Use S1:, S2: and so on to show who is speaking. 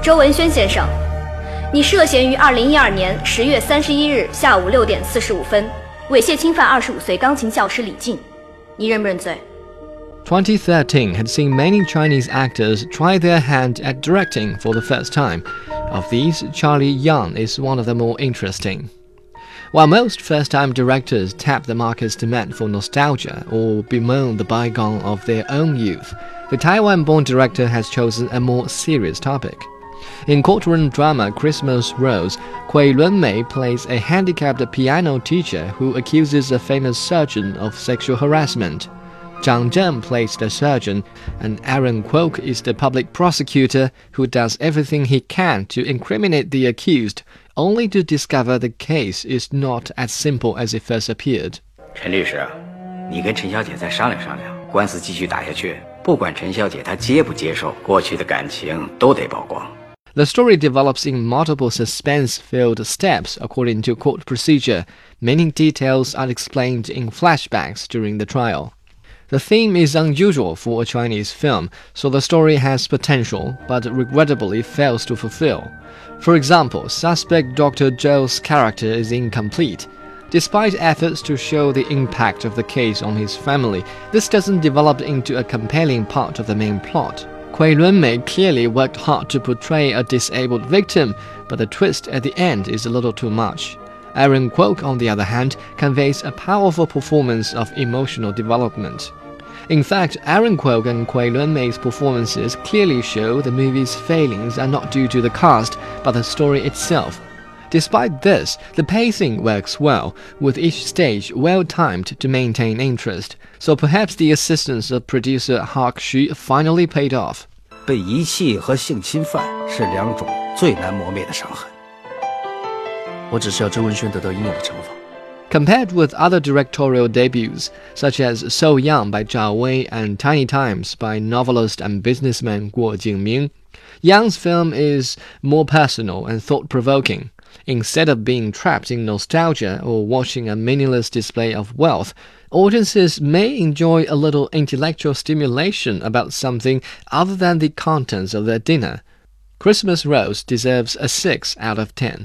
S1: 周文轩先生，你涉嫌于二零一二年十月三十一日下午六点四十五分猥亵侵犯二十五岁钢琴教师李静，你认不认罪？
S2: 2013 had seen many Chinese actors try their hand at directing for the first time. Of these, Charlie Young is one of the more interesting. While most first time directors tap the market's demand for nostalgia or bemoan the bygone of their own youth, the Taiwan born director has chosen a more serious topic. In courtroom drama Christmas Rose, Kui Lunmei plays a handicapped piano teacher who accuses a famous surgeon of sexual harassment. Zhang Zhen plays the surgeon, and Aaron Kwok is the public prosecutor who does everything he can to incriminate the accused, only to discover the case is not as simple as it first appeared.
S3: 陈律师，你跟陈小姐再商量商量，官司继续打下去，不管陈小姐她接不接受，过去的感情都得曝光。
S2: The story develops in multiple suspense filled steps according to court procedure. Many details are explained in flashbacks during the trial. The theme is unusual for a Chinese film, so the story has potential, but regrettably fails to fulfill. For example, suspect Dr. Zhou's character is incomplete. Despite efforts to show the impact of the case on his family, this doesn't develop into a compelling part of the main plot. Kui Lunmei clearly worked hard to portray a disabled victim, but the twist at the end is a little too much. Aaron Kwok, on the other hand, conveys a powerful performance of emotional development. In fact, Aaron Kwok and Kui Lunmei's performances clearly show the movie's failings are not due to the cast, but the story itself. Despite this, the pacing works well, with each stage well timed to maintain interest, so perhaps the assistance of producer Hawk Xu finally paid off. Compared with other directorial debuts, such as So Young by Zhao Wei and Tiny Times by novelist and businessman Guo Jingming, Yeung's film is more personal and thought provoking. Instead of being trapped in nostalgia or watching a meaningless display of wealth, audiences may enjoy a little intellectual stimulation about something other than the contents of their dinner. Christmas Rose deserves a 6 out of 10.